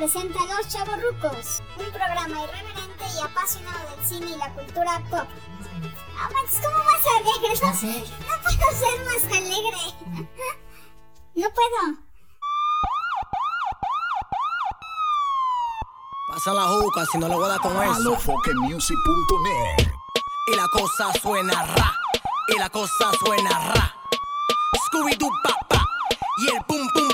presenta Los Chavorrucos, un programa irreverente y apasionado del cine y la cultura pop. Ah, Max, ¿cómo vas a alegre? No, no puedo ser más alegre. No puedo. Pasa la juca si no le voy a dar con eso. Y la cosa suena ra. Y la cosa suena ra. Scooby Doo pa pa. Y el pum pum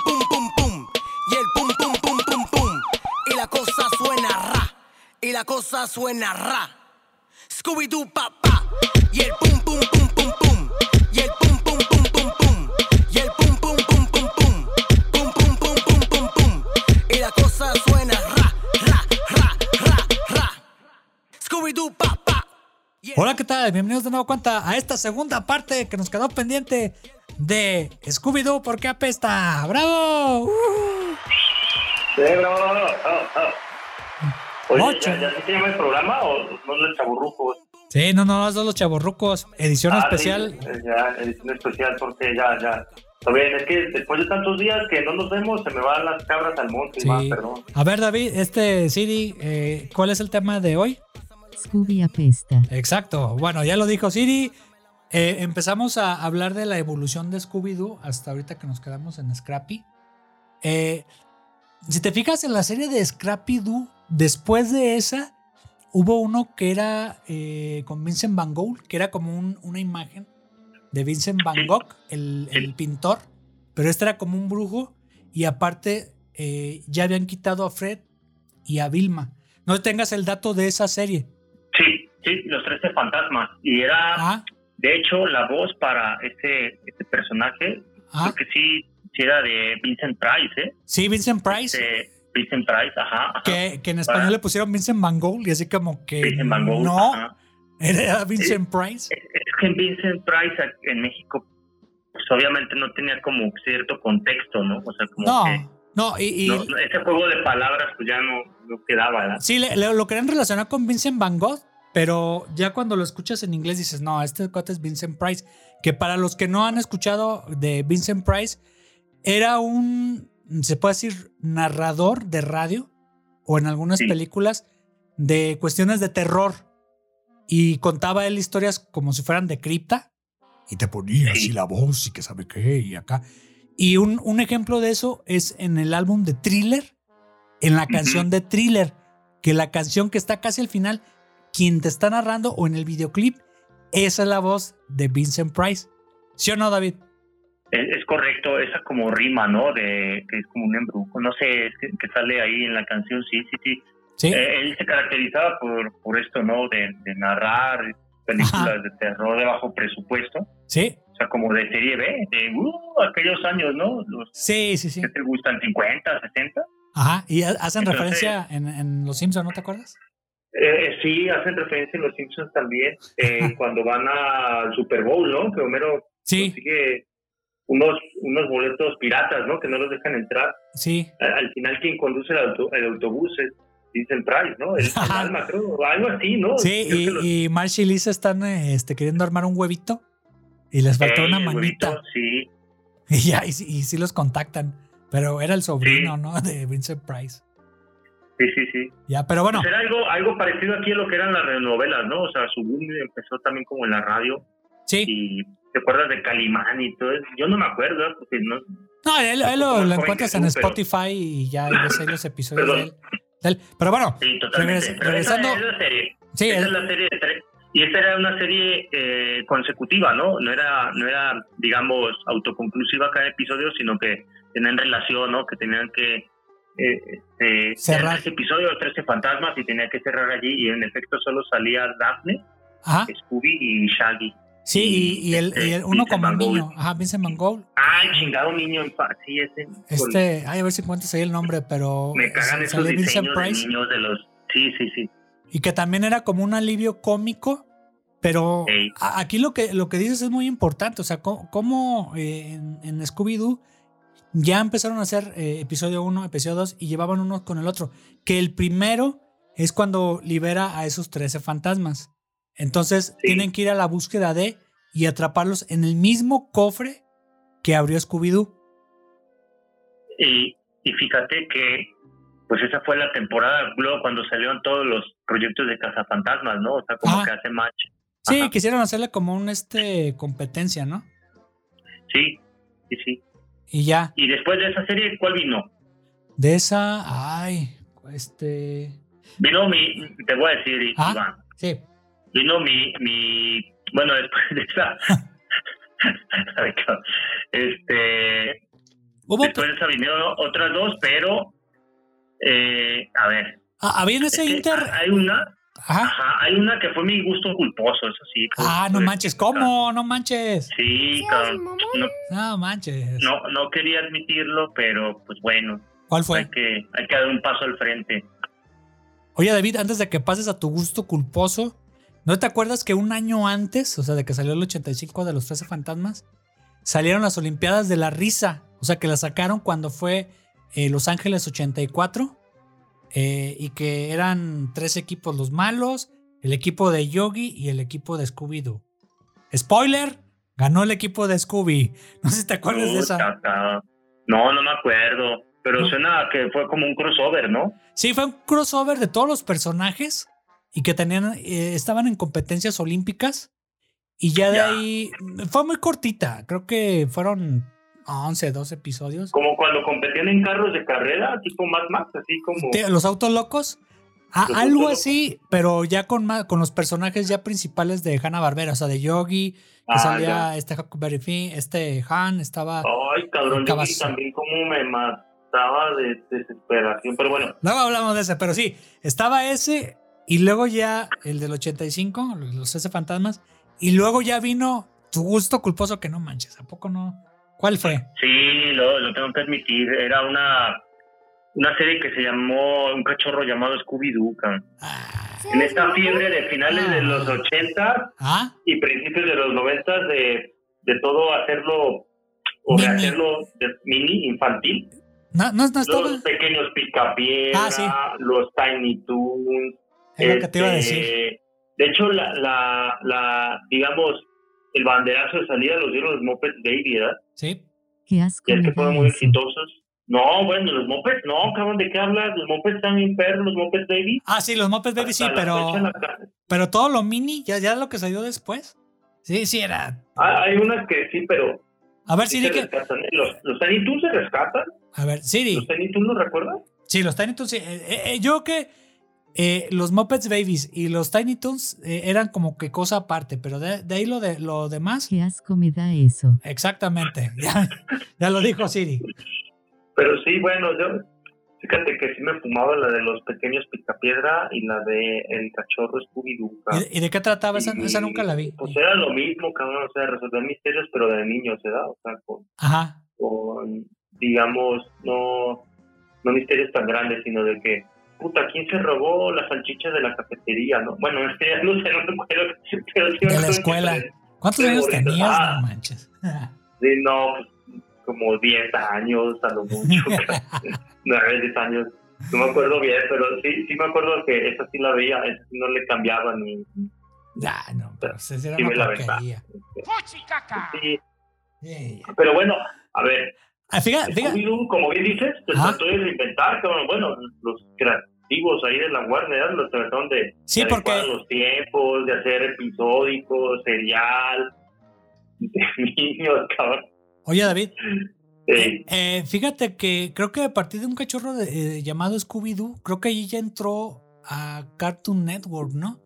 la cosa suena ra. Scooby Doo pa pa. Y el pum pum pum pum pum. Y el pum pum pum pum pum. Y el pum pum pum pum pum. Pum pum pum pum pum pum. Y la cosa suena ra ra ra ra ra. Scooby Doo pa pa. Hola, ¿qué tal? Bienvenidos de nuevo cuenta a esta segunda parte que nos quedó pendiente de Scooby-Doo porque apesta. ¡Bravo! ¡Uh! Sí, bravo, bravo, bravo, bravo. Oye, Ocho. ¿ya, ya se llama el programa o no es el chaburruco? Sí, no, no, son los chavorrucos. Edición Ah, especial. sí, eh, ya, edición especial porque ya, ya. Está bien, es que después de tantos días que no nos vemos, se me van las cabras al monte, Sí. va, perdón. A ver, David, este Siri, eh, ¿cuál es el tema de hoy? Scooby apesta. Exacto. Bueno, ya lo dijo Siri. Eh, empezamos a hablar de la evolución de Scooby-Doo hasta ahorita que nos quedamos en Scrappy. Eh, si te fijas en la serie de Scrappy-Doo, después de esa, hubo uno que era eh, con Vincent Van Gogh, que era como un- una imagen de Vincent Van Gogh, el, el pintor, pero este era como un brujo y aparte eh, ya habían quitado a Fred y a Vilma. No tengas el dato de esa serie. Sí, sí, los 13 fantasmas. Y era, Ah, de hecho, la voz para este, este personaje, ah. creo que sí, era de Vincent Price, ¿eh? Sí, Vincent Price, De Vincent Price, ajá. ajá. que, que en español le pusieron Vincent Van Gogh y así como que Vincent Van Gogh, no, ajá. era Vincent Price. Es es que Vincent Price en México, pues obviamente no tenía como cierto contexto, ¿no? O sea, como No, que no, y, y- no, ese juego de palabras pues ya no, no quedaba, ¿verdad? sí, le- le- lo querían relacionar con Vincent Van Gogh, pero ya cuando lo escuchas en inglés dices, no, este cuate es Vincent Price, que para los que no han escuchado de Vincent Price, era un, se puede decir, narrador de radio o en algunas Sí. películas de cuestiones de terror. Y contaba él historias como si fueran de cripta. Y te ponía así Sí. la voz y que sabe qué y acá. Y un, un ejemplo de eso es en el álbum de Thriller, en la canción de Thriller, que la canción que está casi al final, quien te está narrando o en el videoclip, esa es la voz de Vincent Price. ¿Sí o no, David? Es, es correcto, esa como rima, ¿no? De que es como un embrujo, no sé, es que, que sale ahí en la canción, sí, sí, sí. Sí. Eh, él se caracterizaba por, por esto, ¿no? De, de narrar películas Ajá. de terror de bajo presupuesto, sí, o sea, como de serie B, de uh, aquellos años, ¿no? Los sí, sí, sí. que te gustan, 50, 60. Ajá. Y ha- hacen Entonces- referencia en, en Los Simpsons, ¿no te acuerdas? Eh, sí, hacen referencia en Los Simpsons también, eh, cuando van al Super Bowl, ¿no? Que Homero Sí, consigue unos, unos boletos piratas, ¿no? Que no los dejan entrar. sí. Al, al final, quien conduce el, auto- el autobús es Vincent Price, ¿no? El, el alma, creo, o algo así, ¿no? Sí, que los- y, y Marsh y Lisa están eh, este, queriendo armar un huevito y les faltó Ey, una el manita. huevito, sí, Y ya, y, sí- y sí los contactan. Pero era el sobrino, ¿no? De Vincent Price. sí, sí, sí. Ya, pero bueno. Pues era algo, algo parecido aquí a lo que eran las novelas, ¿no? O sea, su boom empezó también como en la radio Sí. y te acuerdas de Calimán y todo eso. Yo no me acuerdo, porque no, No, él, él lo, encuentras en pero- Spotify y ya ves ahí los episodios de él, de él. Pero bueno, Sí, totalmente. Regres- regresando- Esa es la serie. sí, esa él- es la serie de tres. Y esta era una serie eh, consecutiva, ¿no? No era, no era, digamos, autoconclusiva cada episodio, sino que tenían relación, ¿no? Que tenían que eh, este, Cerrar. eran tres episodios, 13 fantasmas y tenía que cerrar allí. Y en efecto solo salía Daphne, ajá. Scooby y Shaggy. Sí, y, y el, y el- uno Vincent como Gogh. niño. Ajá, Vincent Van Gogh. Ay, chingado niño en paz. Sí, ese. Este, ay, a ver si encuentras ahí el nombre, pero Me cagan esos diseños de niños de los. Sí, sí, sí. Y que también era como un alivio cómico, pero aquí lo que, lo que dices es muy importante, o sea, cómo, eh, en, en Scooby-Doo ya empezaron a hacer eh, episodio 1, episodio 2 y llevaban uno con el otro, que el primero es cuando libera a esos 13 fantasmas. Entonces Sí. tienen que ir a la búsqueda de y atraparlos en el mismo cofre que abrió Scooby-Doo. Y, y fíjate que pues esa fue la temporada luego cuando salieron todos los proyectos de cazafantasmas, ¿no? O sea, como Ah. que hace match. Sí, Ajá. quisieron hacerle como un este competencia, ¿no? Sí, sí, sí. Y ya. Y después de esa serie, ¿cuál vino? De esa, ay, este. Vino mi, te voy a decir, Ah. Iván, Sí. Vino mi, mi, bueno, después de esa, este, después de esa vinieron otras dos, pero, eh, a ver, Ah, había en ese Inter. hay una, Ajá. ajá, hay una que fue mi gusto culposo, eso sí. Ah, no manches, ¿cómo? No manches. Sí, cabrón. No, No manches. no, no quería admitirlo, pero pues bueno, ¿Cuál hay fue? que, hay que dar un paso al frente. Oye, David, antes de que pases a tu gusto culposo, ¿no te acuerdas que un año antes, o sea, de que salió el 85 de los 13 fantasmas, salieron las Olimpiadas de la Risa? O sea, que la sacaron cuando fue eh, Los Ángeles 84 eh, y que eran tres equipos los malos, el equipo de Yogi y el equipo de Scooby-Doo. Spoiler, ganó el equipo de Scooby. No sé si te acuerdas de esa. No, no me acuerdo. Pero No. suena a que fue como un crossover, ¿no? Sí, fue un crossover de todos los personajes y que tenían, eh, estaban en competencias olímpicas. Y ya de Ya. ahí fue muy cortita. Creo que fueron 11, 12 episodios. Como cuando competían en carros de carrera, tipo Mad Max, así como... Los autos locos. Ah, Los algo Autos así, pero ya con, con los personajes ya principales de Hanna Barbera, o sea, de Yogi, que Ah, salía este Huckleberry Finn, este Han, estaba. Ay, cabrón, yo vi Cabazón. también como me mataba de desesperación. Pero bueno, Luego hablamos de ese, pero sí, estaba ese y luego ya el del 85, los ese fantasmas, y luego ya vino tu gusto culposo que no manches, ¿a poco no? ¿Cuál fue? sí, lo, lo tengo que admitir. Era una, una serie que se llamó Un cachorro llamado Scooby-Doo. Ah, En esta fiebre de finales de los 80 ¿Ah? y principios de los 90 de, de todo hacerlo o Mini. rehacerlo de mini infantil. ¿No, no, no? Los pequeños picapiedra, Ah, sí. los Tiny Toons. Es lo que te iba a este, decir. De hecho, la, la, la, digamos, el banderazo de salida los dieron los Muppets Baby, ¿verdad? Sí. Qué asco Y es que fueron muy exitosos. No, bueno, los Muppets, no, cabrón, ¿de qué hablas? Los Muppets están bien perros, los Muppets Baby. Ah, sí, los Muppets Baby sí, Hasta la pero, pero todo lo mini, ya, ya lo que salió después. Sí, sí, era. Ah, hay unas que sí, pero A ver, sí Siri, que. ¿eh? Los, los Tiny Toons se rescatan. A ver, Siri. ¿Los Tiny Toons los recuerdas? Sí, los Tiny Toons. sí. Eh, eh, eh, yo que eh, los Muppets Babies y los Tiny Toons eh, eran como que cosa aparte, pero de, de ahí lo, de, lo demás, Qué asco me da eso. exactamente. Ya, ya lo dijo Siri. Pero sí, bueno, yo, fíjate que sí me fumaba la de los pequeños picapiedra y la de el cachorro Scooby-Doo. ¿Y de, y de qué trataba? Esa, Y, esa nunca la vi. Pues era lo mismo, cabrón, o sea, resolver misterios, pero de niños, ¿verdad? O sea, con, Ajá. con, digamos, no, no misterios tan grandes, sino de que, puta, ¿quién se robó las salchichas de la cafetería, no? Bueno, es que ya no sé, no recuerdo, pero sí De la escuela. ¿Cuántos años tenías? Ah. No manches. Sí, no, pues, como 10 años, a lo mucho. 9, 10 años. No me acuerdo bien, pero sí, sí me acuerdo que esa sí la veía, esa sí no le cambiaba ni. Ya, no, pero se Sí me la porquería. Sí, Sí. pero bueno, a ver, Ah, fíjate, fíjate. Como bien dices, se Ah. trató de reinventar. Bueno, los creativos ahí de la Warner los trataron de, Sí, de porque- los tiempos, de hacer episódicos, serial, de niños, cabrón. Oye, David, Sí. eh, fíjate que creo que a partir de un cachorro de- eh, llamado Scooby-Doo, creo que ahí ya entró a Cartoon Network, ¿no?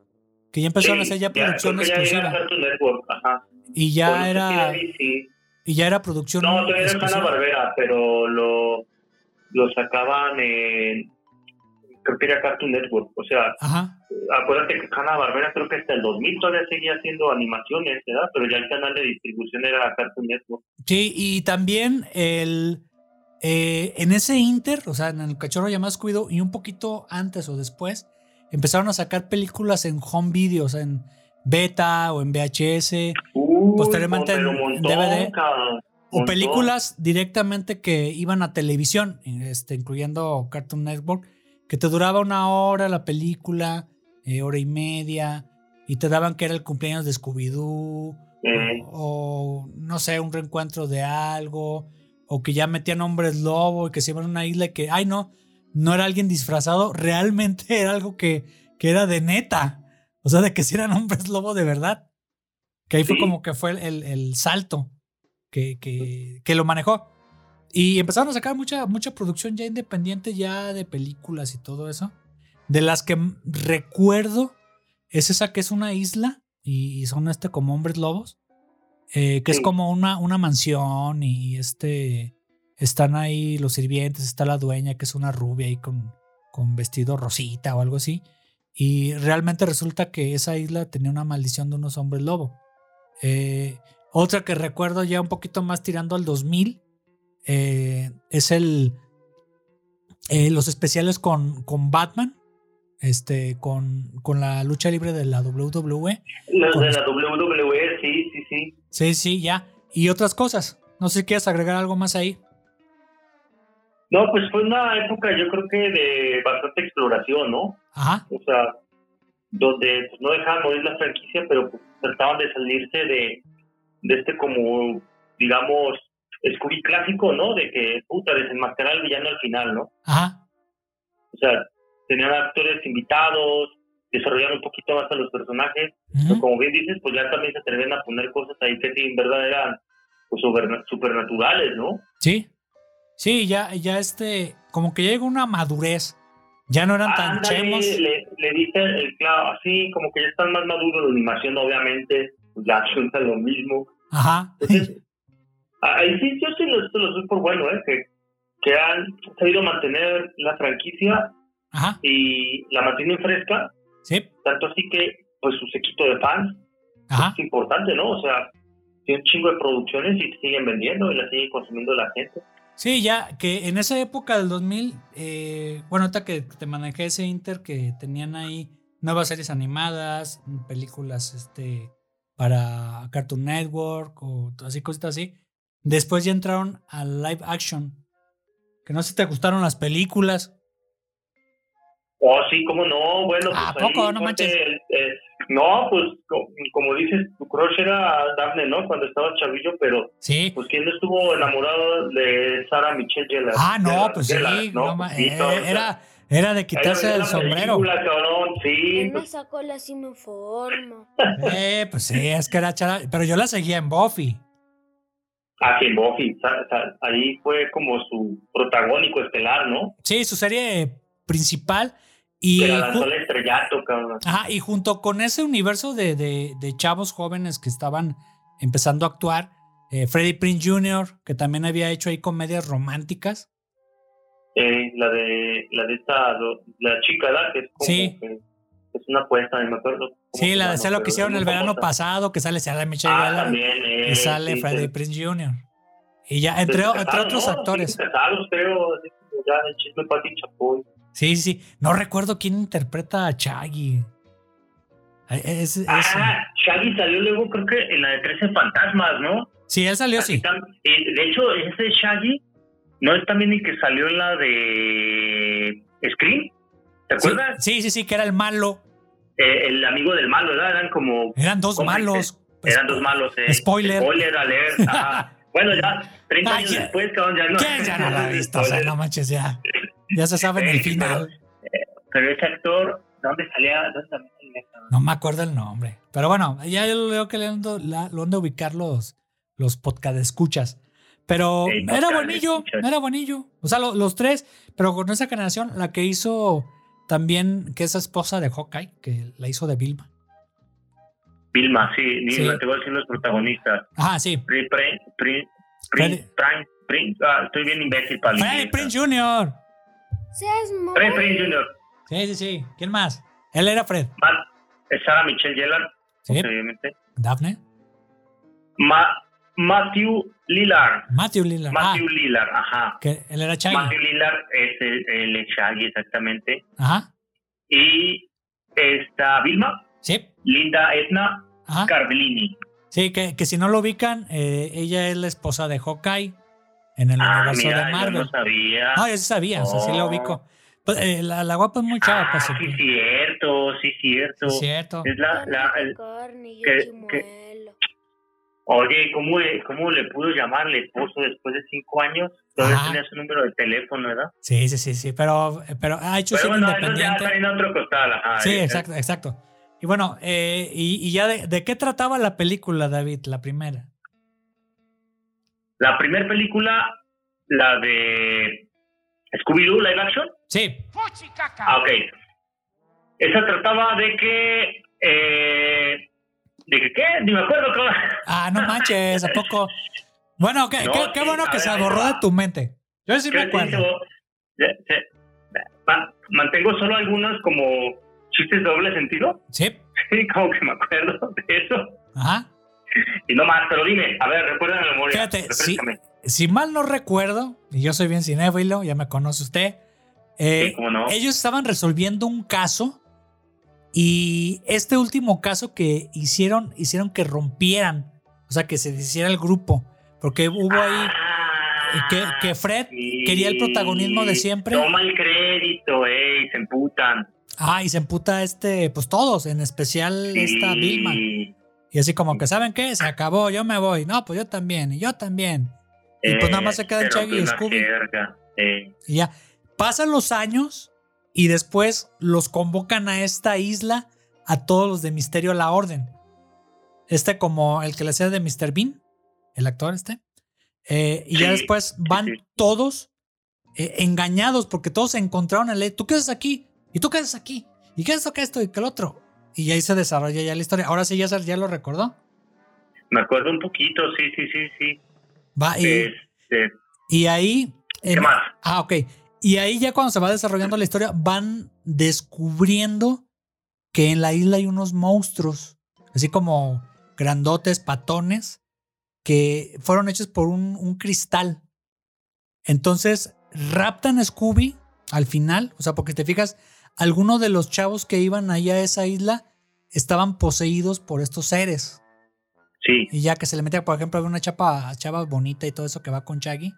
Que ya empezaron a hacer ya producción ya exclusiva. Cartoon Network, ajá. Y ya era, sí, sí. y ya era producción No, todavía era. Hanna Barbera, pero lo, lo sacaban en. Creo que era Cartoon Network. O sea, Ajá. acuérdate que Hanna Barbera creo que hasta el 2000 todavía seguía haciendo animaciones, ¿verdad? Pero ya el canal de distribución era Cartoon Network. Sí, y también el eh, en ese Inter, o sea, en el cachorro llamado Scooby-Doo, y un poquito antes o después, empezaron a sacar películas en home video, o sea, en beta o en VHS, Uy, Posteriormente en- montón, DVD. o películas directamente que iban a televisión, este, incluyendo Cartoon Network, que te duraba una hora la película, eh, hora y media, y te daban que era el cumpleaños de Scooby-Doo, o no sé, un reencuentro de algo, o que ya metían hombres lobo y que se iban a una isla y que, ay no, no era alguien disfrazado, realmente era algo que, que era de neta. O sea, de que si eran hombres lobo de verdad. Que ahí fue como que fue el, el- el salto que, que, que lo manejó. Y empezaron a sacar mucha, mucha producción ya independiente, ya de películas y todo eso. De las que recuerdo es esa que es una isla y, son este como hombres lobos. eh, que es como una, una mansión y este están ahí los sirvientes, está la dueña que es una rubia ahí con, con vestido rosita o algo así. Y realmente resulta que esa isla tenía una maldición de unos hombres lobo. Eh, otra que recuerdo ya un poquito más tirando al 2000 eh, es el eh, los especiales con, con Batman, este, con, con la lucha libre de la WWE. Los de la WWE, sí, sí, sí. Sí, sí, ya. Y otras cosas. No sé si quieres agregar algo más ahí. No, pues fue una época yo creo que de bastante exploración, ¿no? Ajá. O sea, donde pues, no dejaban morir la franquicia, pero pues, trataban de salirse de, de este como, digamos, Scooby clásico, ¿no? De que, puta, desenmascarar al villano al final, ¿no? Ajá. O sea, tenían actores invitados, desarrollaron un poquito más a los personajes, pero como bien dices, pues ya también se atreven a poner cosas ahí que sí, en verdad eran pues superna- supernaturales, ¿no? Sí. Sí, ya, ya este, como que ya llegó una madurez. Ya no eran tan chemos. le, le dice el clavo, así como que ya están más maduros la animación, obviamente, pues la es lo mismo. Ajá. Entonces, ahí sí, yo sí lo, lo doy por bueno, ¿eh? Que, que han sabido mantener la franquicia Ajá. y la mantienen fresca, Sí. tanto así que, pues, sus equipos de fans Ajá. es importante, ¿no? O sea, tiene un chingo de producciones y siguen vendiendo y la sigue consumiendo la gente. Sí, ya que en esa época del 2000, eh, bueno, ahorita que te manejé ese Inter que tenían ahí nuevas series animadas, películas este para Cartoon Network o así cositas así. Después ya entraron al live action. Que no sé si te gustaron las películas. Oh, sí, cómo no, bueno, pues ¿A ahí poco? No manches. no, pues co- como dices, tu crush era Daphne, ¿no? Cuando estaba chavillo, pero Sí. pues quién no estuvo enamorado de Sarah Michelle Gellar. Ah, no, Gellar, pues Gellar, sí. ¿no? no Pues sí, eh, todo, era, era de quitarse era el sombrero. película, cabrón, sí, Él me pues, sacó la me forma. Eh, pues sí, es que era chara- Pero yo la seguía en Buffy. Sí, Buffy, ahí fue como su protagónico estelar, ¿no? Sí, su serie principal. Y la al estrellato, cabrón. Ajá, y junto con ese universo de, de- de chavos jóvenes que estaban empezando a actuar, eh, Freddie Prinze Jr., que también había hecho ahí comedias románticas. Eh, la de la de esta la chica ¿verdad? que es como Sí. que es una apuesta me acuerdo Sí, la de lo que hicieron el verano pasado, que sale Sarah Michelle ah Gellar también eh, y sale sí, Freddie sí. Prinze Jr. Y ya, entre, Pues, entre otros ¿no? actores. Sí, casados, creo así como ya el chisme Pati Chapoy Sí, sí. No recuerdo quién interpreta a Shaggy. Es- es- ah Shaggy salió luego creo que en la de 13 fantasmas ¿no? sí, él salió, Así sí. eh, de hecho ese Shaggy no es también el que salió en la de Scream ¿te acuerdas? sí, sí, sí, que era el malo. Eh, el amigo del malo ¿verdad? eran como Eran dos malos. Eran dos malos. Eh. Spoiler. Spoiler alert. ajá. bueno, ya 30 Ay, años ya- después, cabrón, ya no. ¿Quién ya no lo ha visto? O sea, no manches, ya. Ya se sabe en el Sí, final. Pero ese actor, ¿dónde salía? ¿Dónde salía? No me acuerdo el nombre. Pero bueno, ya yo veo que le ando, la- lo han de ubicar los, los podcast escuchas. Pero Sí, era escuchas. era buenillo. O sea, lo- los tres, pero con esa generación, la que hizo también, que es esposa de Hawkeye, que la hizo de Vilma. Vilma, sí, Vilma, Sí. te voy a decir los protagonistas. Ajá, sí. Pri, pri, pri, Freddy- pri, Prime, Pri- ah, estoy bien imbécil para inglés. Prince Jr. Seas Freddy. Prinze Jr. Sí, sí, sí. ¿Quién más? Él era Fred. Ma- es Sarah Michelle Gellar, Sí. obviamente. Daphne. Ma, Matthew Lillard. Matthew Lillard. Ah, Matthew Lillard, ajá. que él era Shaggy. Matthew Lillard es el, el Shaggy, exactamente. Ajá. Y está Vilma, Sí. Linda Edna Ajá. Cardellini. Sí, que, que si no lo ubican, eh, ella es la esposa de Hawkeye en el Ah, universo mira, de yo Marvel. no sabía. No, yo sí sabía, o sea, sí la Oh. ubico. Pues, eh, la, la guapa es muy chava, ah, pues, sí, sí, cierto, sí, cierto. es cierto. Es la, la, el- que- que-. Oye, ¿cómo le, ¿cómo le pudo llamar el esposo después de cinco años? Todavía tenía su número de teléfono, ¿verdad? Sí, sí, sí, sí. Pero, pero ha hecho Pero bueno, ya independiente. está en otro costal. ajá. Sí, Eh, exacto, exacto. Y bueno, eh, y, y ya de, de qué trataba la película, David, la primera. La primera película, la de Scooby-Doo Live Action. Sí, Ah, ok. Esa trataba de que... Eh, ¿De que qué? Ni me acuerdo. cómo- ah, no manches, ¿a poco? Bueno, qué, No, qué, qué bueno que ver, se borró de tu mente. Yo sí me ¿Qué acuerdo. Mantengo solo algunos como chistes doble sentido. Sí, Sí, como que me acuerdo de eso. ajá. Y no más, pero dime, a ver, recuerda la memoria. Fíjate, refrescame. Si mal no recuerdo, y yo soy bien cinéfilo, ya me conoce usted, eh, Sí, cómo no. ellos estaban resolviendo un caso y este último caso que hicieron, hicieron que rompieran, o sea, que se hiciera el grupo, porque hubo ahí Ah, que, que Fred sí. quería el protagonismo de siempre. Toma el crédito, eh, y se emputan. Ah, y se emputa este, pues todos, en especial esta. Vilma. Y así como que, ¿saben qué? Se acabó, yo me voy. No, pues yo también, y yo también. Y pues nada más se quedan Eh, Shaggy y Scooby. jerga, eh. Y ya. Pasan los años y después los convocan a esta isla a todos los de Misterio a la Orden. Este como el que le hacía de Mr. Bean, el actor este. Eh, y ya después van sí. todos eh, engañados porque todos se encontraron en ley. ¿Tú qué haces aquí? ¿Y tú qué haces aquí? ¿Y qué es esto, que esto y que el otro? Y ahí se desarrolla ya la historia. Ahora sí, ya, ya lo recordó. Me acuerdo un poquito, sí, sí, sí, sí. Va, y, Este, y ahí. ¿Qué en- más? Ah, ok. Y ahí ya cuando se va desarrollando la historia, van descubriendo que en la isla hay unos monstruos, así como grandotes, patones, que fueron hechos por un, un cristal. Entonces, raptan a Scooby al final, o sea, porque te fijas, algunos de los chavos que iban ahí a esa isla estaban poseídos por estos seres. Sí, Y ya que se le mete, por ejemplo, una chapa, chava bonita y todo eso que va con Shaggy,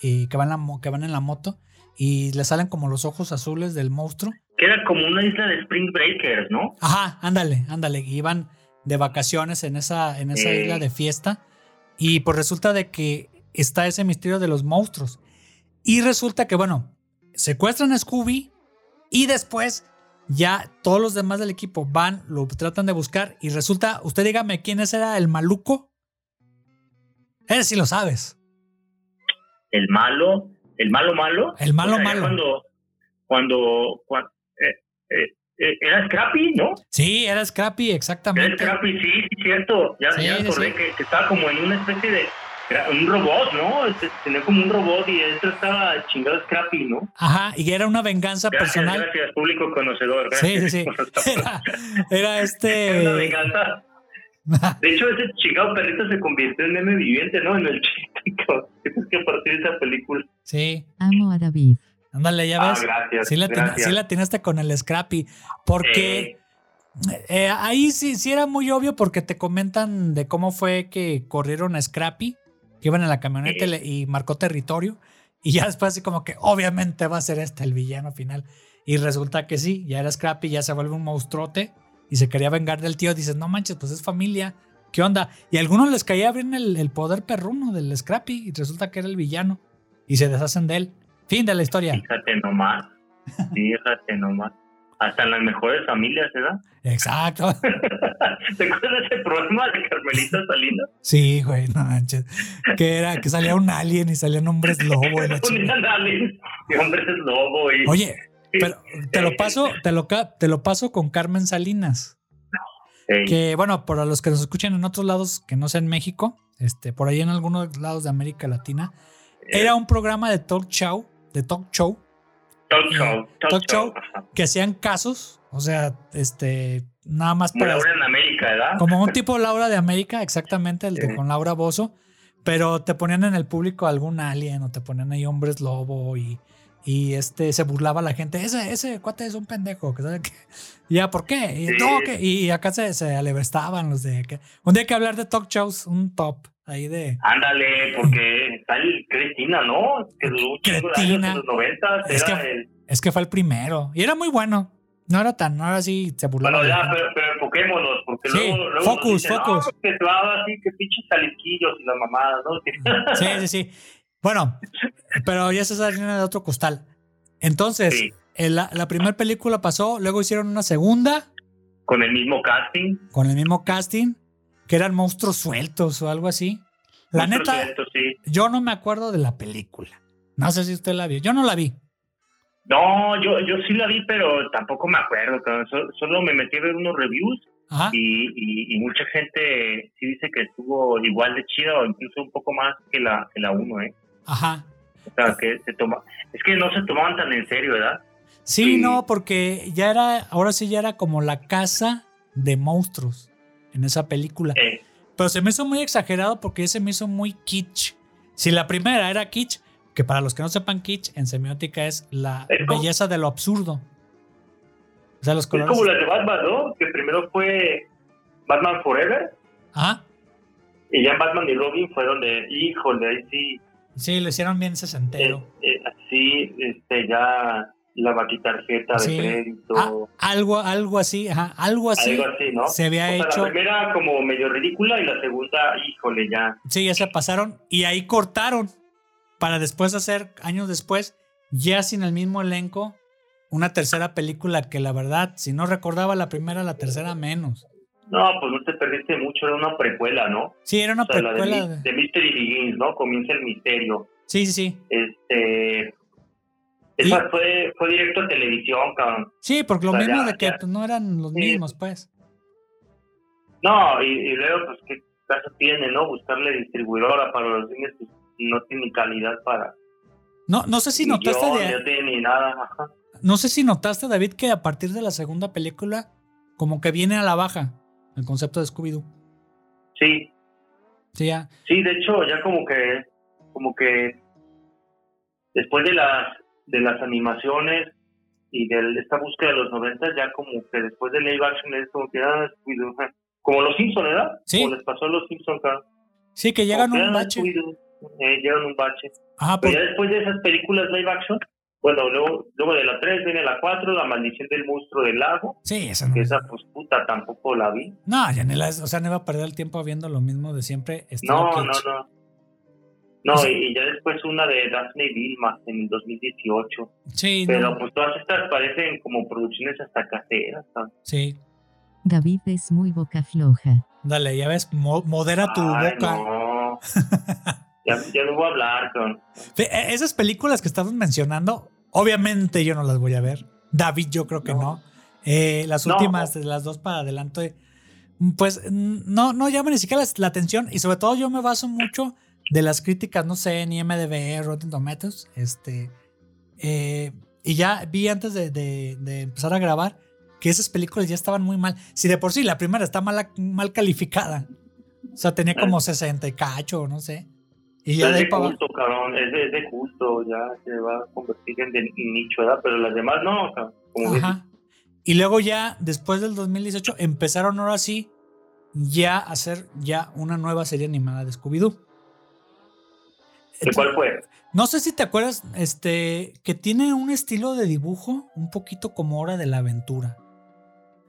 y que van, la que van en la moto, y le salen como los ojos azules del monstruo. queda como una isla de Spring Breakers, ¿no? Ajá, ándale, ándale. Iban de vacaciones en esa, en esa Eh. isla de fiesta. Y pues resulta de que está ese misterio de los monstruos. Y resulta que, bueno, secuestran a Scooby y después ya todos los demás del equipo van, lo tratan de buscar y resulta, usted dígame quién ese era el maluco. Ese sí lo sabes. El malo, el malo malo. El malo malo. Cuando, cuando, cuan- eh, eh, eh, era Scrappy, ¿no? Sí, era Scrappy, Era exactamente. Scrappy, sí, sí, cierto. Ya, Sí, ya sí, acordé sí. Que, que estaba como en una especie de. Era un robot, ¿no? Este, Tenía como un robot y dentro estaba chingado Scrappy, ¿no? Ajá, y era una venganza Gracias, personal. gracias, público conocedor. Sí, Gracias sí, sí. esta- Era, era Era una este. venganza. De hecho, ese chingado perrito se convirtió en meme viviente, ¿no? En el chiste. Cabrón. Es que a partir de esa película. Sí, Amo a David. ándale, ya Ah, ves. gracias. Sí la, gracias. sí la atinaste con el Scrappy. Porque Eh, eh, ahí sí, sí era muy obvio porque te comentan de cómo fue que corrieron a Scrappy, que iban en la camioneta y marcó territorio. Y ya después así como que obviamente va a ser este el villano final. Y resulta que sí, ya era Scrappy, ya se vuelve un monstruote y se quería vengar del tío. Dices, no manches, pues es familia. ¿Qué onda? Y a algunos les caía bien el, el poder perruno del Scrappy y resulta que era el villano. Y se deshacen de él. Fin de la historia. Fíjate nomás. Fíjate nomás. Hasta en las mejores familias, ¿verdad? Exacto. ¿Te acuerdas de ese programa de Carmelita Salinas? Sí, güey, no manches. Que era que salía un alien y salían hombres lobo la aliens y hombres lobo y... Oye, pero te lo paso, te lo, te lo paso con Carmen Salinas. Que bueno, para los que nos escuchan en otros lados que no sea en México, este, por ahí en algunos lados de América Latina, era un programa de talk show, de talk show, Talk show. Talk, talk show. que hacían casos, o sea, este, nada más para Laura en América, ¿verdad? como un tipo Laura de América, exactamente, el de con Laura Bozo, pero te ponían en el público algún alien o te ponían ahí hombres lobo y, y este se burlaba la gente, ese, ese cuate es un pendejo, qué? Ya, ¿por qué? Y, Sí. no, que- y acá se, se alebrestaban los de que un día hay que hablar de talk shows, un top ahí de Ándale, porque está el Cristina, ¿no? Que en los 90. Es Era que- el... es que fue el primero y era muy bueno. No era tan, no era así, se burlaba. Bueno, ya, pero, pero enfoquémonos, porque Sí, luego, luego nos Focus, dicen, Focus. "No, que te va así, que pinches saliquillos y las mamadas, ¿no? Sí, sí, sí. Bueno, pero ya se está de otro costal. Entonces, Sí. el- la, la primera película pasó, luego hicieron una segunda Con el mismo casting. con el mismo casting, que eran monstruos sueltos o algo así. La Mucho neta, suelto, sí. yo no me acuerdo de la película. No sé si usted la vio. Yo no la vi. No, yo, yo sí la vi, pero tampoco me acuerdo. solo me metí a ver unos reviews y, y, y mucha gente sí dice que estuvo igual de chida o incluso un poco más que la que la 1, ¿eh? Ajá. O sea, que se toma... Es que no se tomaban tan en serio, ¿verdad? Sí, Sí. no, porque ya era, ahora sí ya era como la casa de monstruos en esa película. Eh, Pero se me hizo muy exagerado porque se me hizo muy kitsch. Si la primera era kitsch, que para los que no sepan kitsch, en semiótica es la Es como- belleza de lo absurdo. O sea, los es colores. como las de Batman, ¿no? Que primero fue Batman Forever Ajá. y ya Batman y Robin fue donde, híjole, ahí sí, Sí, lo hicieron bien eh, sesentero. eh, así, este, ya la tarjeta de Sí. crédito, Ah, algo, algo así, ajá, algo así. algo así, ¿no? se había O sea, hecho- La primera como medio ridícula y la segunda, híjole, ya. Sí, ya se pasaron y ahí cortaron para después hacer, años después, ya sin el mismo elenco, una tercera película que la verdad, si no recordaba la primera, la tercera menos. No, pues no te perdiste mucho, era una precuela, ¿no? Sí, era una O sea, precuela. De- de Mystery Begins, ¿no? Comienza el misterio. Sí, sí, sí. Este. Esa fue, fue directo a televisión, cabrón. Sí, porque lo O sea, mismo ya- de que ya. pues, no eran los Sí. mismos, pues. No, y, y luego, pues, ¿qué caso tiene, no? Buscarle distribuidora para los cines, pues, no tiene calidad para. No, no sé si ni notaste guion, de- No tiene ni nada, ajá. no sé si notaste, David, que a partir de la segunda película, como que viene a la baja el concepto de Scooby-Doo. Sí, Sí, ya. sí, de hecho, ya como que. Como que. Después de las, de las animaciones y de esta búsqueda de los 90, ya como que después de live action es como que. Ah, Scooby-Doo. Como los Simpsons, ¿verdad? Sí. Como les pasó a los Simpsons, cabrón. Sí, que llegan a un ah, bache. Eh, llegan un bache. Ajá, Pero por- ya después de esas películas live action, bueno, luego, luego de la 3 viene la 4, La maldición del monstruo del lago, sí, esa no. que esa pues puta tampoco la vi. No, ya ni la, o sea, no iba a perder el tiempo viendo lo mismo de siempre. estilo No, no, no. No, O sea- y ya después una de Daphne y Vilma en el 2018. Sí, Pero no, pues todas estas parecen como producciones hasta caseras. ¿sabes? sí. David es muy boca floja. Dale, ya ves, mo- modera tu Ay, boca. no. ya, ya no voy a hablar, con e- Esas películas que estamos mencionando, obviamente yo no las voy a ver. David, yo creo que no. No. Eh, las No. últimas, de las dos para adelante, pues mm, no, no llaman ni siquiera la, la atención. Y sobre todo yo me baso mucho de las críticas, no sé, ni MDB, Rotten Tomatoes. Este, eh, y ya vi antes de, de- de empezar a grabar que esas películas ya estaban muy mal. Si de por sí la primera está mal, mal calificada. O sea, tenía como 60 y cacho, no sé. Y ya es de culto, cabrón. Es de, es de culto. Ya se va a convertir en de nicho, ¿verdad? Pero las demás no. Como dices. Ajá. Y luego ya, después del 2018, empezaron ahora sí ya a hacer ya una nueva serie animada de Scooby-Doo. ¿De cuál fue? No sé si te acuerdas, este, que tiene un estilo de dibujo un poquito como Hora de la Aventura.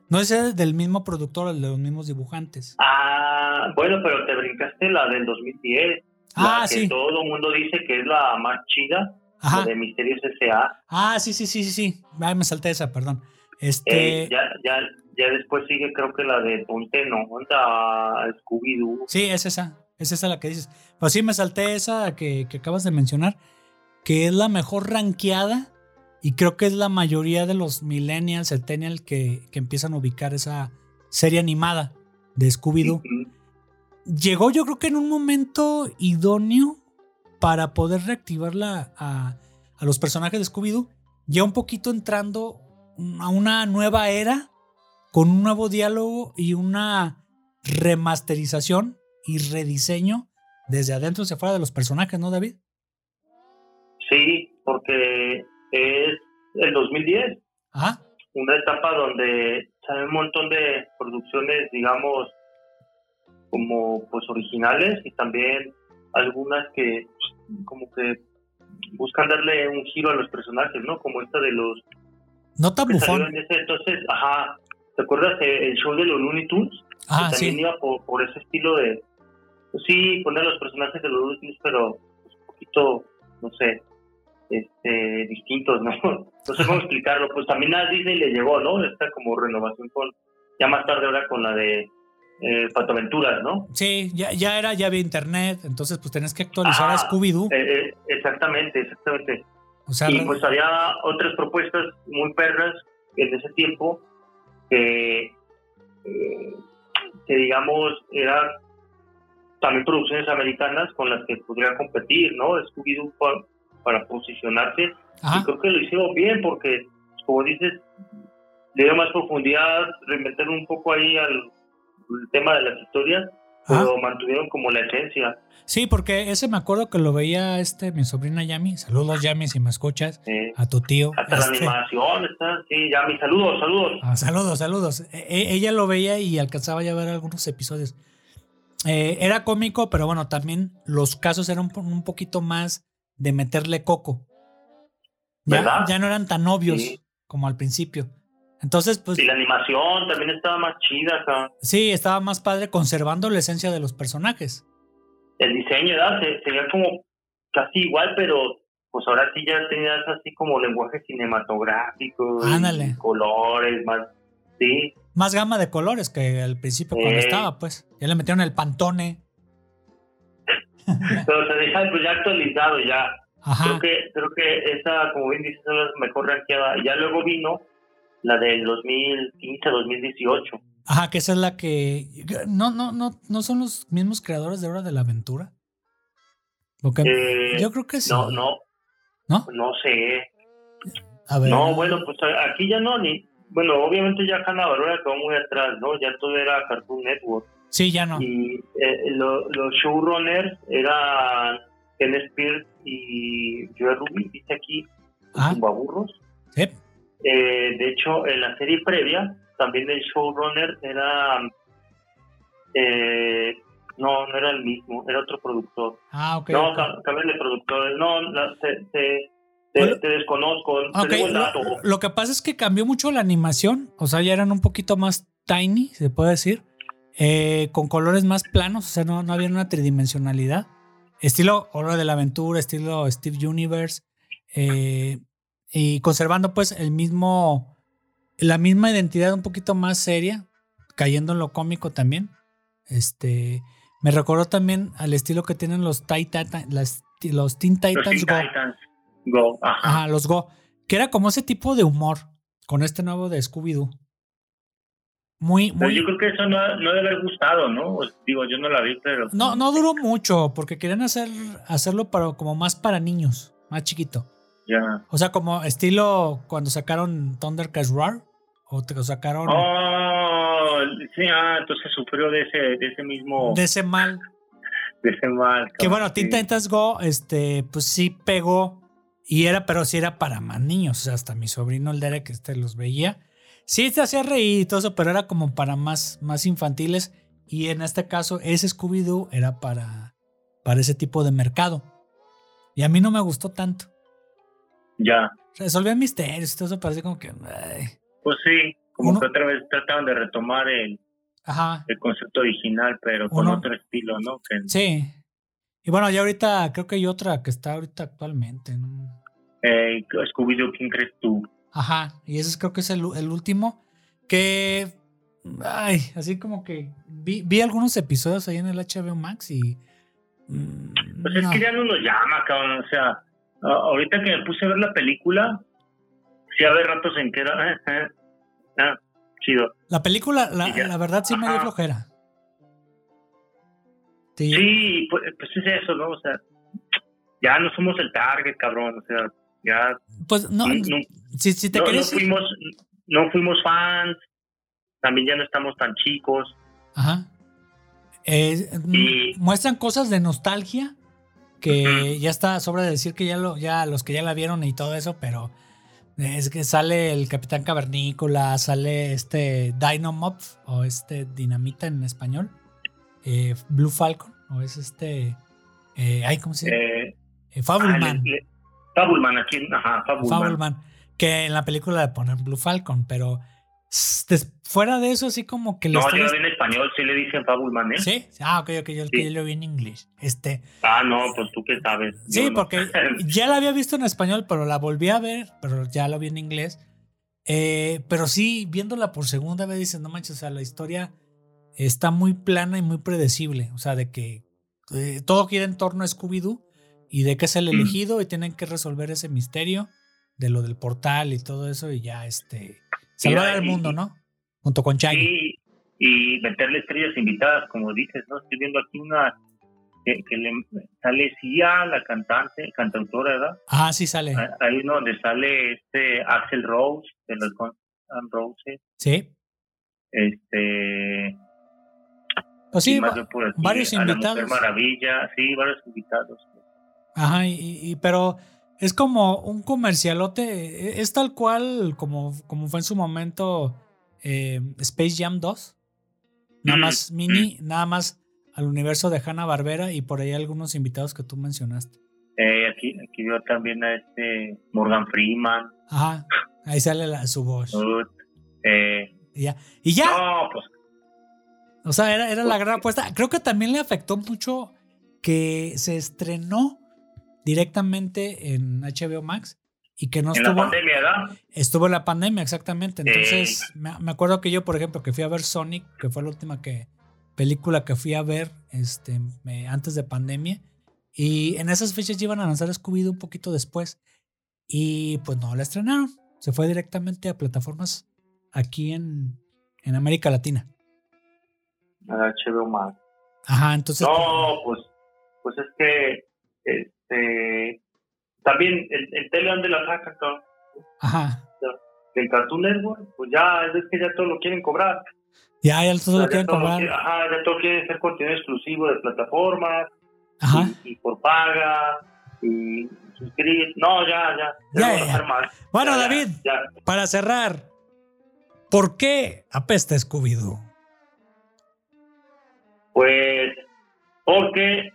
No es el del mismo productor, el de los mismos dibujantes. Ah, bueno, pero te brincaste la del 2010. Ah, la que sí. todo el mundo dice que es la más chida, Ajá. la de Misterios S.A. Ah, sí, sí, sí, sí, sí. Ay, me salté esa, perdón. Este, Eh, ya, ya, ya después sigue creo que la de Ponte no, onda Scooby-Doo. Sí, es esa. Es esa la que dices. Pues sí, me salté esa que, que acabas de mencionar, que es la mejor rankeada y creo que es la mayoría de los millennials, centennials que, que empiezan a ubicar esa serie animada de Scooby-Doo. Ujú. Llegó yo creo que en un momento idóneo para poder reactivarla a, a los personajes de Scooby-Doo, ya un poquito entrando a una nueva era con un nuevo diálogo y una remasterización y rediseño desde adentro hacia afuera de los personajes, ¿no, David? Sí, porque es el 2010, Ajá. una etapa donde sale un montón de producciones, digamos, como pues originales y también algunas que como que buscan darle un giro a los personajes, ¿no? Como esta de los No tan bufón. en ese entonces, ajá, ¿te acuerdas el show de los Looney Tunes? Ah, que también sí. iba por, por ese estilo de, pues sí, poner los personajes de los Goonies, pero pues, un poquito, no sé, este, distintos, ¿no? No sé cómo explicarlo. Pues también a Disney le llegó, ¿no? Esta como renovación con, ya más tarde ahora con la de eh, Patoaventuras, ¿no? Sí, ya, ya era, ya había internet, entonces pues tenés que actualizar a Ah, Scooby-Doo. Eh, eh, exactamente, exactamente. o sea, y pues había otras propuestas muy perras en ese tiempo que, eh, que digamos, eran también producciones americanas con las que podría competir, ¿no? Scooby-Doo pa- para posicionarse. Y creo que lo hicieron bien porque, como dices, le dio más profundidad, reinventar un poco ahí al, al tema de las historias, ajá. pero mantuvieron como la esencia. Sí, porque ese me acuerdo que lo veía este, mi sobrina Yami. Saludos, Yami, si me escuchas. A tu tío. hasta la Este, animación está, sí, ya mis saludos, saludos. ah, saludos, saludos. E- e- ella lo veía y alcanzaba ya a ver algunos episodios. Eh, era cómico, pero bueno, también los casos eran un, po- un poquito más de meterle coco. Ya, ¿Verdad? ya no eran tan obvios Sí. como al principio. Entonces, pues Y la animación también estaba más chida sí, estaba más padre conservando la esencia de los personajes. El diseño, ¿verdad? Se, se veía como casi igual, pero pues ahora sí ya tenías así como lenguaje cinematográfico. Ándale. colores, más. Sí, Más gama de colores que al principio cuando estaba, pues. Ya le metieron el pantone. pero se deja pues ya actualizado ya. Ajá. Creo que, creo que esa, como bien dices, es la mejor rankeada. Y ya luego vino la del 2015, 2018. Ajá, que esa es la que. No, no, no, no son los mismos creadores de Hora de la Aventura. Porque Eh, yo creo que sí. No, no, ¿No? no sé. A ver. No, bueno, pues aquí ya no, ni. Bueno, obviamente ya Hanna Barbera quedó muy atrás, ¿no? Ya todo era Cartoon Network. Sí, ya no. Y eh, lo- los showrunners eran Ken Spears y Joe Ruby, dice aquí, Ah. Tumbaburros. Sí. Eh, de hecho, en la serie previa, también el showrunner era. Eh, no, no era el mismo, era otro productor. Ah, ok. no, ok. ca- cambian de productores. No, la- te, te, te- Bueno. te desconozco, Ok, te lo que pasa es que cambió mucho la animación. O sea, ya eran un poquito más tiny, se puede decir. eh, con colores más planos. O sea, no, no había una tridimensionalidad. Estilo Hora de la Aventura, estilo Steve Universe. eh, y conservando, pues, el mismo. La misma identidad un poquito más seria. Cayendo en lo cómico también. Este. Me recordó también al estilo que tienen los, Titan, las- los Teen Los Titans Teen Go. Titans Go, ajá. Ajá, los Go. Que era como ese tipo de humor con este nuevo de Scooby-Doo. Muy, Pero muy. yo creo que eso no, no debe haber gustado, ¿no? Pues, digo, yo no la vi, pero... No, no duró mucho porque querían hacer, hacerlo para, como más para niños, más chiquito. Ya. O sea, como estilo cuando sacaron Thundercats Roar. O te lo sacaron Oh, sí, ah, entonces sufrió de ese, de ese mismo... de ese mal. de ese mal. Que bueno, Teen. Titans Go, este, pues sí pegó. Y era, pero sí era para más niños. O sea, hasta mi sobrino el Derek este, los veía. Sí se hacía reír y todo eso, pero era como para más, más infantiles. Y en este caso, ese Scooby-Doo era para, para ese tipo de mercado. Y a mí no me gustó tanto. Ya, Resolvían misterios todo eso parecía como que. ay. pues sí, como Uno- que otra vez trataban de retomar el, Ajá. el concepto original, pero con Uno- otro estilo, ¿no? Que, Sí. Y bueno, ya ahorita creo que hay otra que está ahorita actualmente. ¿no? eh, Scooby-Doo, ¿quién crees tú? Ajá, y ese es- creo que es el, el último. Que. Ay, así como que. Vi, vi algunos episodios ahí en el HBO Max y. mm, Pues es que ya no nos llama, cabrón. O sea, ahorita que me puse a ver la película, sí había ratos en que era. eh, eh, ah, chido. La película, la, la verdad, sí me dio Ajá. flojera. Sí. Sí, pues, pues es eso, ¿no? O sea, ya no somos el target, cabrón. O sea, ya Pues no. si, si te no- no querés. fuimos, no fuimos fans. También ya no estamos tan chicos. Ajá. Eh, Y- muestran cosas de nostalgia que ya está sobra de decir que ya lo ya los que ya la vieron y todo eso, pero es que sale el Capitán Cavernícola, sale este Dynamop o este Dinamita en español, eh, Blue Falcon o es este eh, ay cómo se llama Eh, Eh, ah, Fableman, le- le- Fableman, aquí, ajá, Fableman. Fableman, que en la película le ponen Blue Falcon, pero fuera de eso, así como que la No, yo lo vi en español, sí le dicen Fabulman, ¿eh? Sí, ah, ok, ok, yo, Sí. yo lo vi en inglés. Este, Ah, no, pues tú qué sabes. sí, Yo no. porque ya la había visto en español, pero la volví a ver, pero ya la vi en inglés. Eh, pero sí, viéndola por segunda vez, dices, no manches, o sea, la historia está muy plana y muy predecible. O sea, de que eh, todo gira en torno a Scooby-Doo y de que es el Mm. elegido y tienen que resolver ese misterio de lo del portal y todo eso y ya, este, salvar al mundo, ¿no? Junto con Shaggy. Y, y meterle estrellas invitadas, como dices, ¿no? Estoy viendo aquí una que, que le sale Sia, la cantante, cantautora, ¿verdad? Ah, sí sale. Ah, Hay uno donde sale este Axel Rose, de los Guns N' Roses, Sí. este... Pues sí, va- varios invitados. Maravilla, sí, varios invitados. Ajá, y, y- pero es como un comercialote, e- es tal cual como, como fue en su momento eh, Space Jam 2. Nada más mini, nada más al universo de Hanna Barbera y por ahí algunos invitados que tú mencionaste. Eh, aquí, aquí veo también a este Morgan Freeman, Ajá, ahí sale la- su voz. Eh, Y ya, y ya no, pues o sea, era, era la gran apuesta. Creo que también le afectó mucho que se estrenó directamente en HBO Max y que no en la estuvo. pandemia, ¿verdad? Estuvo la pandemia, exactamente. Entonces, me, me acuerdo que yo, por ejemplo, que fui a ver Sonic, que fue la última que, película que fui a ver este, me- antes de pandemia. Y en esas fechas iban a lanzar Scooby-Doo un poquito después. Y pues no la estrenaron. Se fue directamente a plataformas aquí en, en América Latina. A HBO Max. Ajá, entonces. No, pues, pues es que, este, también el, el tele donde la saca, cabrón? Ajá. el Cartoon Network, pues ya, es que ya todo lo quieren cobrar. Ya, ya todo O lo quieren todo cobrar. ajá, ya todo quiere ser contenido exclusivo de plataformas Ajá. y, y por paga y suscribir. No, ya, ya. Ya, más. Bueno, David. Para cerrar, ¿por qué apesta Scooby-Doo? Pues, porque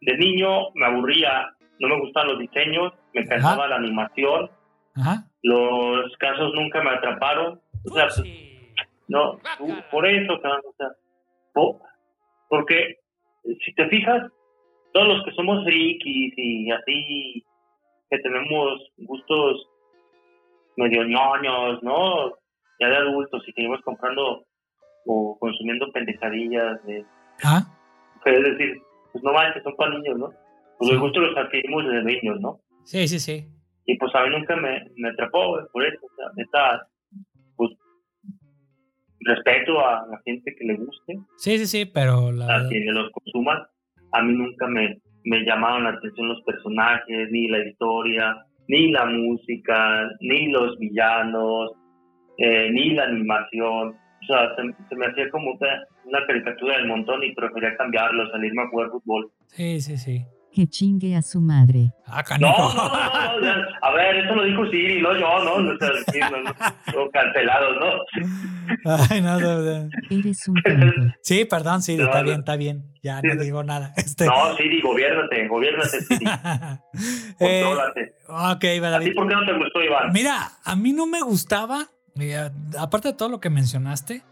de niño me aburría, no me gustaban los diseños, me cansaba la animación, Ajá. los casos nunca me atraparon. O sea, pues, no, tú- por eso, cabrón, o sea, po- porque eh, si te fijas, todos los que somos frikis y así, que tenemos gustos medio ñoños, ¿no? Ya de adultos y que íbamos comprando o consumiendo pendejadillas, de, es decir, pues no manches, son para niños, ¿no? Pues los gustos los adquirimos desde niños, ¿no? Sí, sí, sí. Y pues a mí nunca me, me atrapó, güey, por eso, o sea, neta, pues respeto a la gente que le guste, Sí, sí, sí, pero la a quienes los consuman. A mí nunca me, me llamaron la atención los personajes, ni la historia, ni la música, ni los villanos, eh, ni la animación. O sea, se, se me hacía como una, una caricatura del montón y prefería cambiarlo, salirme a jugar fútbol. Sí, sí, sí. Que chingue a su madre. Ah, No, no, no, no, ya, a ver, eso lo dijo Siri, no yo, ¿no? O sea, sí, no, no, no, cancelados, ¿no? Ay, no, no, no. Eres un tonto. Sí, perdón, sí, No, está no. bien, está bien. Ya Sí, no digo nada. Este... No, Siri, gobiérnate, gobiérnate, Siri, Eh, contrólate. ok, va, ¿A ti David. por qué no te gustó, Iván? Mira, a mí no me gustaba, eh, aparte de todo lo que mencionaste,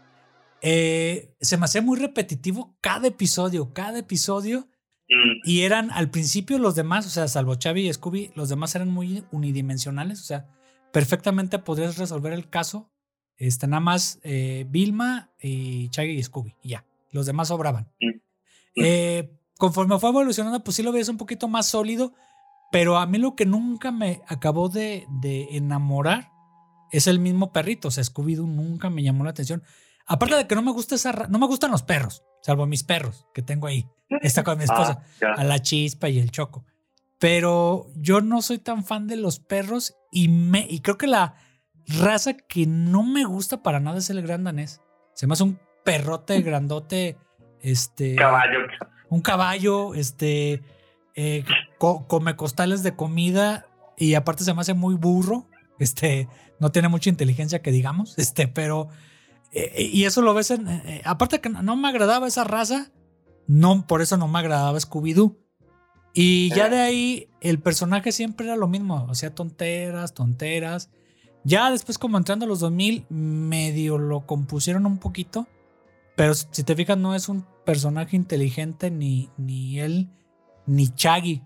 eh, se me hacía muy repetitivo cada episodio, cada episodio. Mm, Y eran al principio los demás, o sea, salvo Chavi y Scooby, los demás eran muy unidimensionales, o sea, perfectamente podrías resolver el caso. Este, nada más eh, Vilma y Chaggy y Scooby, y ya. Los demás sobraban. Mm. Eh, conforme fue evolucionando, pues sí lo veías un poquito más sólido, pero a mí lo que nunca me acabó de, de enamorar es el mismo perrito, o sea, Scooby-Doo nunca me llamó la atención. Aparte de que no me gusta esa, no me gustan los perros, salvo mis perros que tengo ahí. Está con mi esposa ah, ya. a la chispa y el choco. Pero yo no soy tan fan de los perros y, me, y creo que la raza que no me gusta para nada es el gran danés. Se me hace un perrote grandote, este, Caballo. un caballo, este, eh, co- come costales de comida y aparte se me hace muy burro, este, no tiene mucha inteligencia que digamos, este, pero, eh, y eso lo ves en, eh, aparte que no me agradaba esa raza, no, por eso no me agradaba Scooby-Doo. Y ya de ahí el personaje siempre era lo mismo, o sea, tonteras, tonteras. Ya después, como entrando a los 2000, medio lo compusieron un poquito. Pero si te fijas, no es un personaje inteligente ni, ni él ni Chaggy.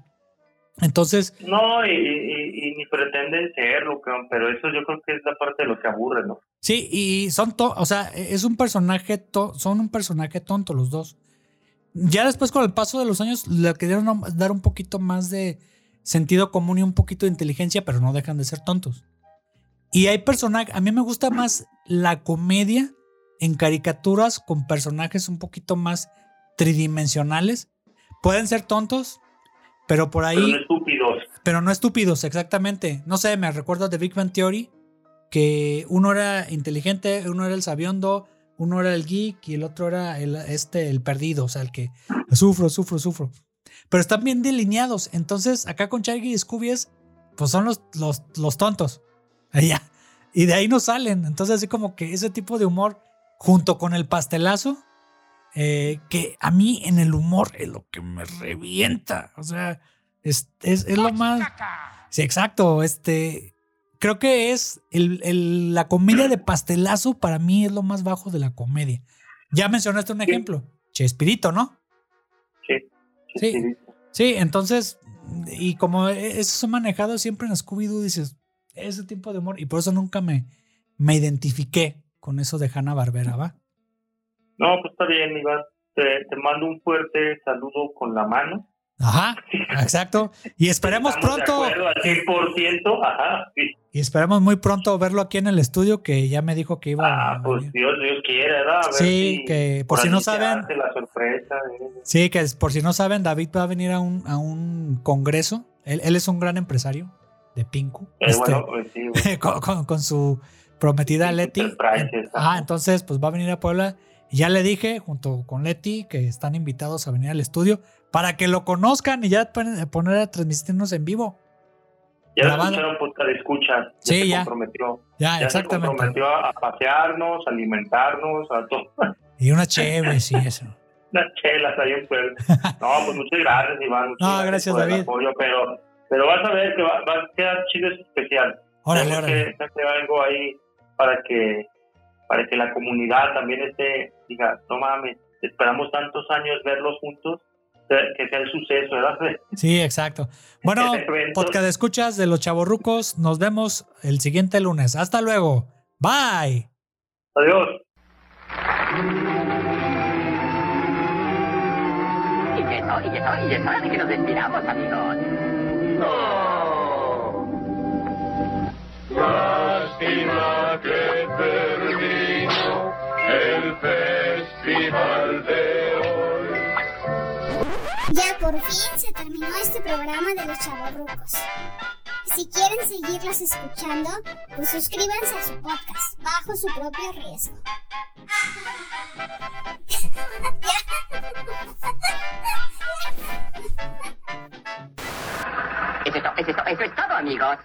Entonces, No, y- pretenden serlo, pero eso yo creo que es la parte de lo que aburre, ¿no? sí, y son, to- o sea, es un personaje, to- son un personaje tonto los dos. Ya después, con el paso de los años, le querían dar un poquito más de sentido común y un poquito de inteligencia, pero no dejan de ser tontos. Y hay personajes, a mí me gusta más la comedia en caricaturas con personajes un poquito más tridimensionales. Pueden ser tontos, pero por ahí... Pero no estúpidos. Pero no estúpidos, exactamente. No sé, me recuerdo de Big Bang Theory, que uno era inteligente, uno era el sabiondo, uno era el geek y el otro era el, este, el perdido, o sea, el que sufro, sufro, sufro. Pero están bien delineados. Entonces, acá con Shaggy y Scooby es, pues son los, los, los tontos. Allá. Y de ahí no salen. Entonces, así como que ese tipo de humor, junto con el pastelazo, eh, que a mí en el humor es lo que me revienta. O sea, es, es, es lo más. Sí, exacto. Este. Creo que es el, el- la comedia de pastelazo para mí es lo más bajo de la comedia. Ya mencionaste un ejemplo. Chespirito, ¿no? Sí. Sí. sí. Entonces, y como eso manejado siempre en Scooby-Doo, dices, ese tipo de humor, y por eso nunca me, me identifiqué con eso de Hanna Barbera, ¿va? No, pues está bien, Iván. Te, te mando un fuerte saludo con la mano. Ajá, exacto. Y esperemos Estamos de pronto, acuerdo al eh, 100%, ajá, sí. y esperemos muy pronto verlo aquí en el estudio, que ya me dijo que iba Ah, a pues venir. Dios, Dios quiere, ¿verdad? A ver Sí, si que por si no saben- hace la sorpresa. ¿eh? Sí, que por si no saben, David va a venir a un, a un congreso. Él, él es un gran empresario de Pinku. Eh, Este, bueno, pues sí, güey. con, con- con su prometida Leti. Ah, entonces pues va a venir a Puebla. Y ya le dije, junto con Leti, que están invitados a venir al estudio para que lo conozcan y ya pueden poner a transmitirnos en vivo. ya lo escucharon podcast de escuchas. Ya Sí, se ya. comprometió. Ya, Ya se exactamente. comprometió a, a pasearnos, a alimentarnos, a todo. Y una chévere, sí, eso. unas chelas ahí en Puebla. No, pues muchas gracias, Iván. muchas No, gracias, por el David. apoyo, pero, pero vas a ver que va, va a quedar chido especial. Órale, órale. que algo ahí para que para que la comunidad también esté, diga, no mames, esperamos tantos años verlos juntos, que sea el suceso, ¿verdad? Sí, exacto. Bueno, podcast de escuchas de los chavorrucos. Nos vemos el siguiente lunes. Hasta luego. Bye. Adiós. Y no, y no, de que nos despidamos, amigos. Lástima Ya por fin se terminó este programa de los chavorrucos. Si quieren seguirlos escuchando, pues suscríbanse a su podcast bajo su propio riesgo. Es, to- eso es to- eso es todo, amigos.